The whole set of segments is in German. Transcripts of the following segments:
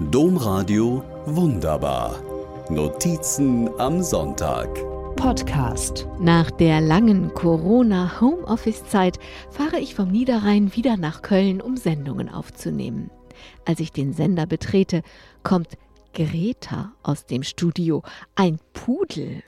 Domradio Wunderbar. Notizen am Sonntag. Podcast. Nach der langen Corona-Homeoffice-Zeit fahre ich vom Niederrhein wieder nach Köln, um Sendungen aufzunehmen. Als ich den Sender betrete, kommt Greta aus dem Studio, ein Pudel.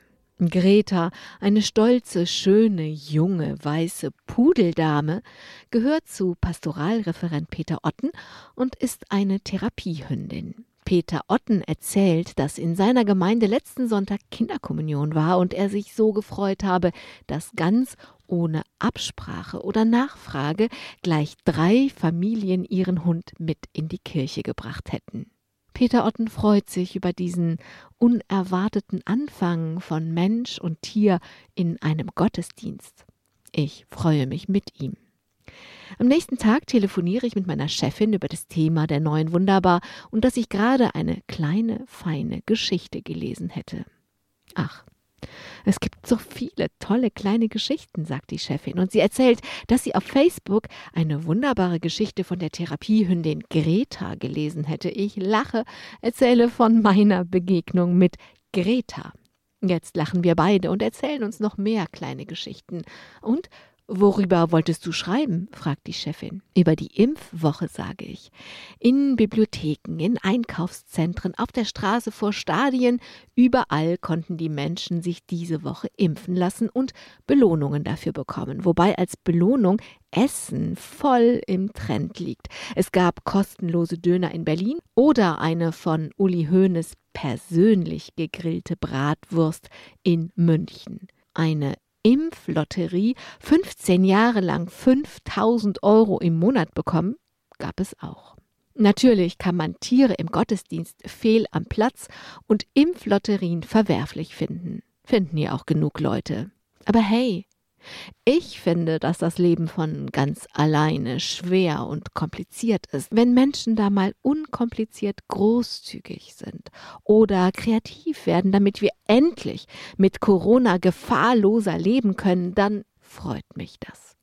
Greta, eine stolze, schöne, junge, weiße Pudeldame, gehört zu Pastoralreferent Peter Otten und ist eine Therapiehündin. Peter Otten erzählt, dass in seiner Gemeinde letzten Sonntag Kinderkommunion war und er sich so gefreut habe, dass ganz ohne Absprache oder Nachfrage gleich drei Familien ihren Hund mit in die Kirche gebracht hätten. Peter Otten freut sich über diesen unerwarteten Anfang von Mensch und Tier in einem Gottesdienst. Ich freue mich mit ihm. Am nächsten Tag telefoniere ich mit meiner Chefin über das Thema der neuen Wunderbar und dass ich gerade eine kleine, feine Geschichte gelesen hätte. Ach, so viele tolle kleine Geschichten, sagt die Chefin, und sie erzählt, dass sie auf Facebook eine wunderbare Geschichte von der Therapiehündin Greta gelesen hätte. Ich lache, erzähle von meiner Begegnung mit Greta. Jetzt lachen wir beide und erzählen uns noch mehr kleine Geschichten. Und Worüber wolltest du schreiben? fragt die Chefin. Über die Impfwoche, sage ich. In Bibliotheken, in Einkaufszentren, auf der Straße vor Stadien, überall konnten die Menschen sich diese Woche impfen lassen und Belohnungen dafür bekommen. Wobei als Belohnung Essen voll im Trend liegt. Es gab kostenlose Döner in Berlin oder eine von Uli Hoeneß persönlich gegrillte Bratwurst in München. Eine Impflotterie 15 Jahre lang 5000 Euro im Monat bekommen, gab es auch. Natürlich kann man Tiere im Gottesdienst fehl am Platz und Impflotterien verwerflich finden. Finden ja auch genug Leute. Aber hey, ich finde, dass das Leben von ganz alleine schwer und kompliziert ist. Wenn Menschen da mal unkompliziert großzügig sind oder kreativ werden, damit wir endlich mit Corona gefahrloser leben können, dann freut mich das.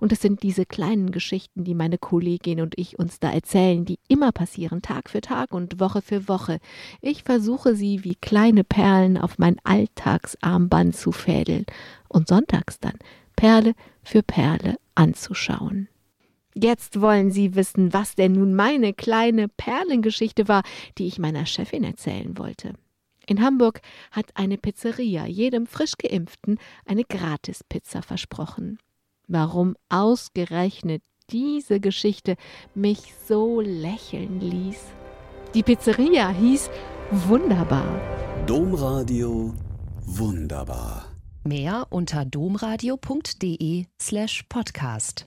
Und es sind diese kleinen Geschichten, die meine Kollegin und ich uns da erzählen, die immer passieren, Tag für Tag und Woche für Woche. Ich versuche sie wie kleine Perlen auf mein Alltagsarmband zu fädeln und sonntags dann Perle für Perle anzuschauen. Jetzt wollen Sie wissen, was denn nun meine kleine Perlengeschichte war, die ich meiner Chefin erzählen wollte. In Hamburg hat eine Pizzeria jedem frisch geimpften eine Gratispizza versprochen. Warum ausgerechnet diese Geschichte mich so lächeln ließ? Die Pizzeria hieß Wunderbar. Domradio Wunderbar. Mehr unter domradio.de slash podcast.